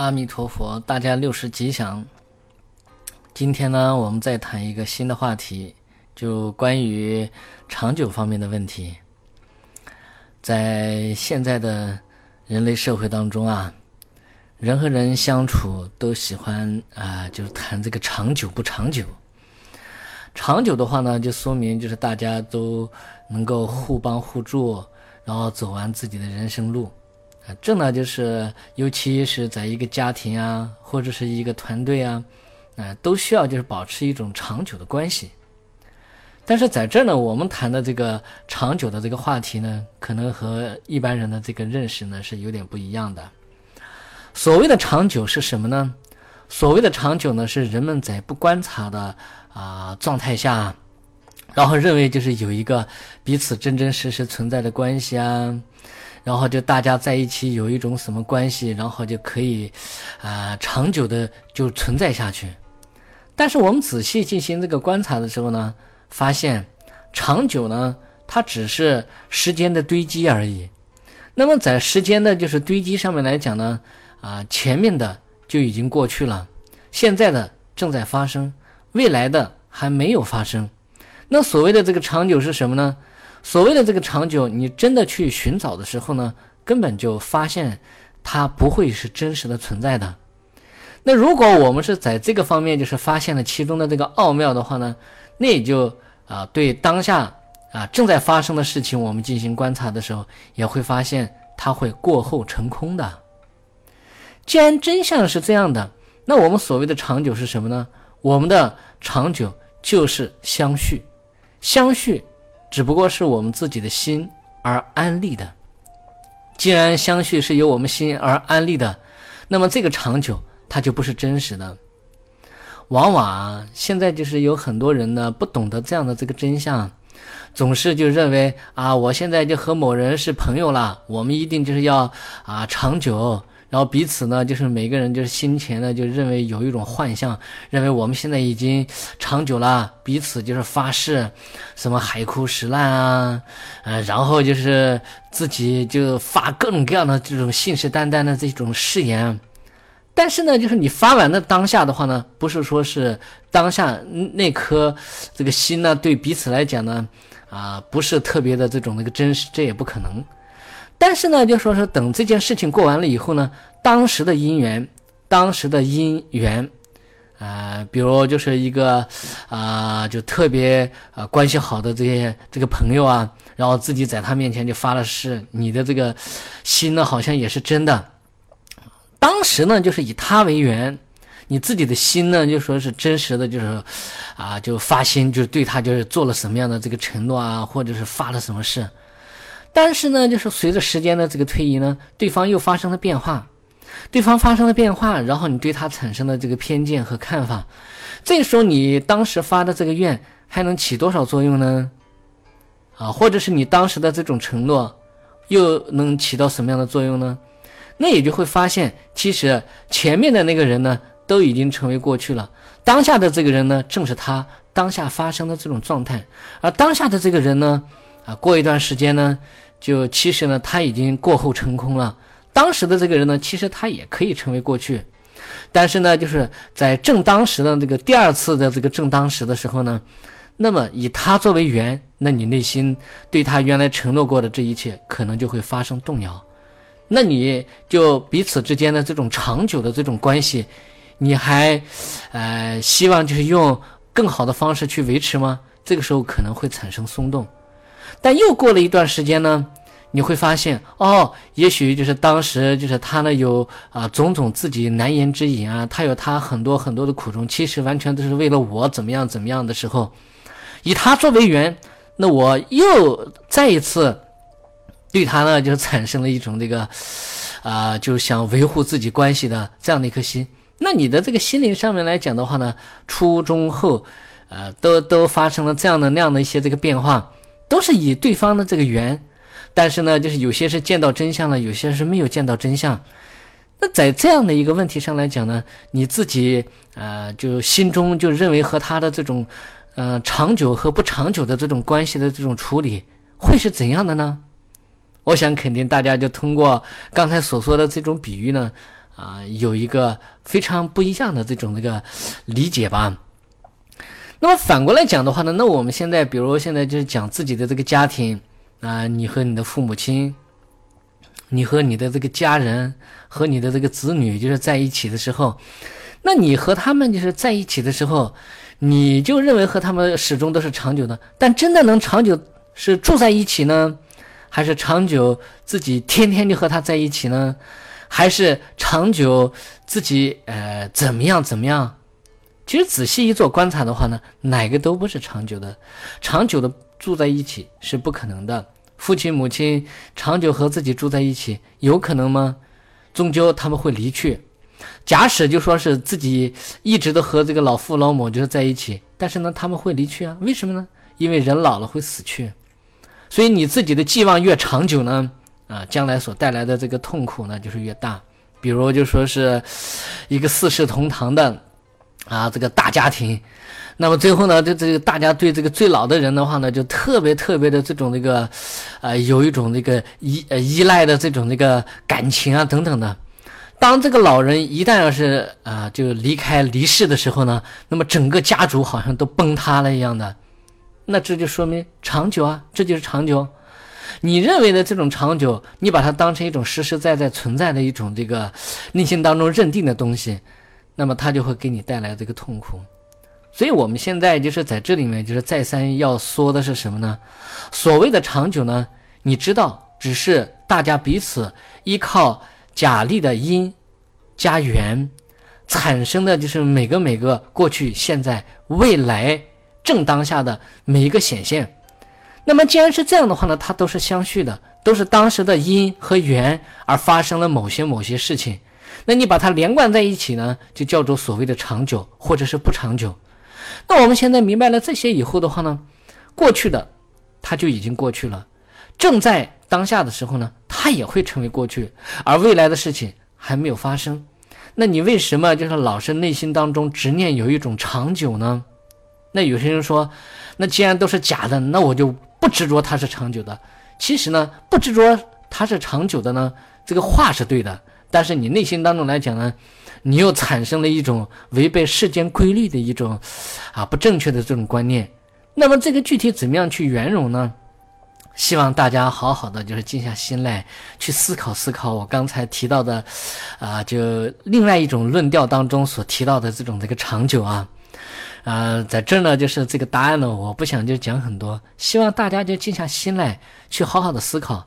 阿弥陀佛，大家六十吉祥。今天呢，我们再谈一个新的话题，就关于长久方面的问题。在现在的人类社会当中啊，人和人相处都喜欢啊，就是谈这个长久不长久。长久的话呢，就说明就是大家都能够互帮互助，然后走完自己的人生路。这呢就是，尤其是在一个家庭啊，或者是一个团队啊，啊，都需要就是保持一种长久的关系。但是在这儿呢，我们谈的这个长久的这个话题呢，可能和一般人的这个认识呢是有点不一样的。所谓的长久是什么呢？所谓的长久呢，是人们在不观察的啊状态下，然后认为就是有一个彼此真真实实存在的关系啊。然后就大家在一起有一种什么关系，然后就可以，啊，长久的就存在下去。但是我们仔细进行这个观察的时候呢，发现长久呢，它只是时间的堆积而已。那么在时间的就是堆积上面来讲呢，啊，前面的就已经过去了，现在的正在发生，未来的还没有发生。那所谓的这个长久是什么呢？所谓的这个长久，你真的去寻找的时候呢，根本就发现它不会是真实的存在的。那如果我们是在这个方面就是发现了其中的这个奥妙的话呢，那也就啊对当下啊正在发生的事情，我们进行观察的时候，也会发现它会过后成空的。既然真相是这样的，那我们所谓的长久是什么呢？我们的长久就是相续，相续。只不过是我们自己的心而安立的。既然相续是由我们心而安立的，那么这个长久它就不是真实的。往往啊，现在就是有很多人呢不懂得这样的这个真相，总是就认为啊，我现在就和某人是朋友了，我们一定就是要啊长久。然后彼此呢，就是每个人就是心前呢，就认为有一种幻象，认为我们现在已经长久了，彼此就是发誓，什么海枯石烂啊，呃，然后就是自己就发各种各样的这种信誓旦旦的这种誓言。但是呢，就是你发完的当下的话呢，不是说是当下那颗这个心呢，对彼此来讲呢，啊，不是特别的这种那个真实，这也不可能。但是呢，就说是等这件事情过完了以后呢，当时的因缘，当时的因缘，啊，比如就是一个啊，就特别啊关系好的这些这个朋友啊，然后自己在他面前就发了誓，你的这个心呢好像也是真的。当时呢，就是以他为缘，你自己的心呢就说是真实的，就是啊，就发心，就是对他就是做了什么样的这个承诺啊，或者是发了什么誓。但是呢，就是随着时间的这个推移呢，对方又发生了变化，对方发生了变化，然后你对他产生了这个偏见和看法，这时候你当时发的这个愿还能起多少作用呢？啊，或者是你当时的这种承诺又能起到什么样的作用呢？那也就会发现，其实前面的那个人呢都已经成为过去了，当下的这个人呢正是他当下发生的这种状态，而当下的这个人呢。啊，过一段时间呢，就其实呢，他已经过后成空了。当时的这个人呢，其实他也可以成为过去，但是呢，就是在正当时的这个第二次的这个正当时的时候呢，那么以他作为缘，那你内心对他原来承诺过的这一切，可能就会发生动摇。那你就彼此之间的这种长久的这种关系，你还呃希望就是用更好的方式去维持吗？这个时候可能会产生松动。但又过了一段时间呢，你会发现哦，也许就是当时就是他呢有啊种种自己难言之隐啊，他有他很多很多的苦衷，其实完全都是为了我怎么样怎么样的时候，以他作为缘，那我又再一次对他呢就产生了一种这个啊，就想维护自己关系的这样的一颗心。那你的这个心灵上面来讲的话呢，初中后，呃，都都发生了这样的那样的一些这个变化。都是以对方的这个缘，但是呢，就是有些是见到真相了，有些是没有见到真相。那在这样的一个问题上来讲呢，你自己呃，就心中就认为和他的这种呃长久和不长久的这种关系的这种处理会是怎样的呢？我想肯定大家就通过刚才所说的这种比喻呢，啊有一个非常不一样的这种那个理解吧。那么反过来讲的话呢，那我们现在比如现在就是讲自己的这个家庭啊，你和你的父母亲，你和你的这个家人和你的这个子女就是在一起的时候，那你和他们就是在一起的时候，你就认为和他们始终都是长久的，但真的能长久是住在一起呢，还是长久自己天天就和他在一起呢，还是长久自己呃怎么样怎么样？其实仔细一做观察的话呢，哪个都不是长久的，长久的住在一起是不可能的。父亲母亲长久和自己住在一起，有可能吗？终究他们会离去。假使就说是自己一直都和这个老父老母就是在一起，但是呢他们会离去啊？为什么呢？因为人老了会死去，所以你自己的寄望越长久呢，啊，将来所带来的这个痛苦呢就是越大。比如就说是一个四世同堂的。啊，这个大家庭，那么最后呢，这这个大家对这个最老的人的话呢，就特别特别的这种那个，呃，有一种这个依呃依赖的这种这个感情啊等等的。当这个老人一旦要是啊就离开离世的时候呢，那么整个家族好像都崩塌了一样的，那这就说明长久啊，这就是长久。你认为的这种长久，你把它当成一种实实在在存在的一种这个内心当中认定的东西。那么他就会给你带来这个痛苦，所以我们现在就是在这里面就是再三要说的是什么呢？所谓的长久呢，你知道，只是大家彼此依靠假立的因加缘产生的，就是每个每个过去、现在、未来正当下的每一个显现。那么既然是这样的话呢，它都是相续的，都是当时的因和缘而发生了某些某些事情。那你把它连贯在一起呢，就叫做所谓的长久，或者是不长久。那我们现在明白了这些以后的话呢，过去的它就已经过去了，正在当下的时候呢，它也会成为过去，而未来的事情还没有发生。那你为什么就是老是内心当中执念有一种长久呢？那有些人说，那既然都是假的，那我就不执着它是长久的。其实呢，不执着它是长久的呢，这个话是对的。但是你内心当中来讲呢，你又产生了一种违背世间规律的一种啊不正确的这种观念。那么这个具体怎么样去圆融呢？希望大家好好的就是静下心来去思考思考我刚才提到的啊，就另外一种论调当中所提到的这种这个长久啊，呃，在这呢就是这个答案呢，我不想就讲很多，希望大家就静下心来去好好的思考。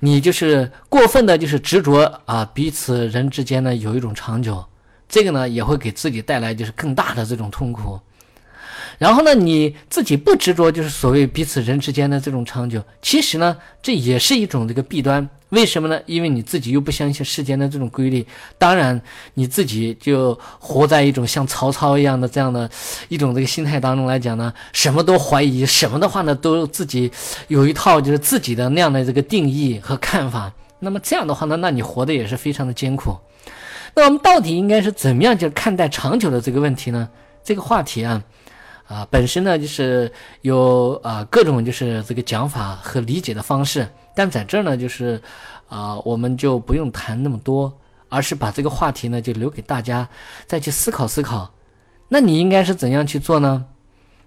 你就是过分的，就是执着啊，彼此人之间呢有一种长久，这个呢也会给自己带来就是更大的这种痛苦。然后呢，你自己不执着，就是所谓彼此人之间的这种长久，其实呢，这也是一种这个弊端。为什么呢？因为你自己又不相信世间的这种规律，当然你自己就活在一种像曹操一样的这样的一种这个心态当中来讲呢，什么都怀疑，什么的话呢，都自己有一套就是自己的那样的这个定义和看法。那么这样的话呢，那你活的也是非常的艰苦。那我们到底应该是怎么样就看待长久的这个问题呢？这个话题啊。啊，本身呢就是有啊各种就是这个讲法和理解的方式，但在这儿呢就是，啊我们就不用谈那么多，而是把这个话题呢就留给大家再去思考思考。那你应该是怎样去做呢？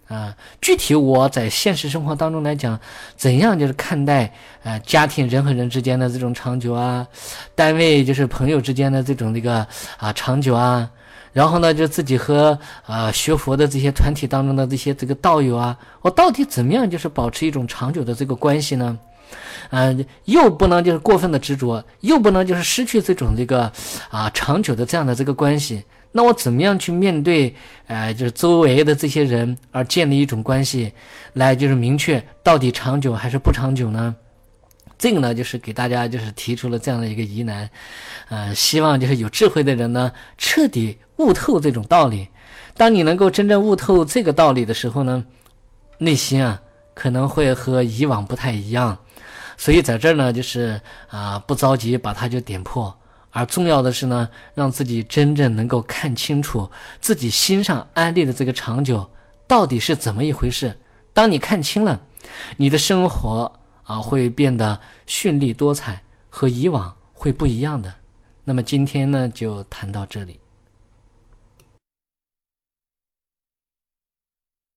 啊，具体我在现实生活当中来讲，怎样就是看待呃家庭人和人之间的这种长久啊，单位就是朋友之间的这种这个啊长久啊。然后呢，就自己和呃学佛的这些团体当中的这些这个道友啊，我到底怎么样就是保持一种长久的这个关系呢？嗯，又不能就是过分的执着，又不能就是失去这种这个啊长久的这样的这个关系。那我怎么样去面对呃就是周围的这些人而建立一种关系，来就是明确到底长久还是不长久呢？这个呢，就是给大家就是提出了这样的一个疑难，呃，希望就是有智慧的人呢，彻底悟透这种道理。当你能够真正悟透这个道理的时候呢，内心啊可能会和以往不太一样。所以在这儿呢，就是啊不着急把它就点破，而重要的是呢，让自己真正能够看清楚自己心上安立的这个长久到底是怎么一回事。当你看清了，你的生活。啊，会变得绚丽多彩，和以往会不一样的。那么今天呢，就谈到这里。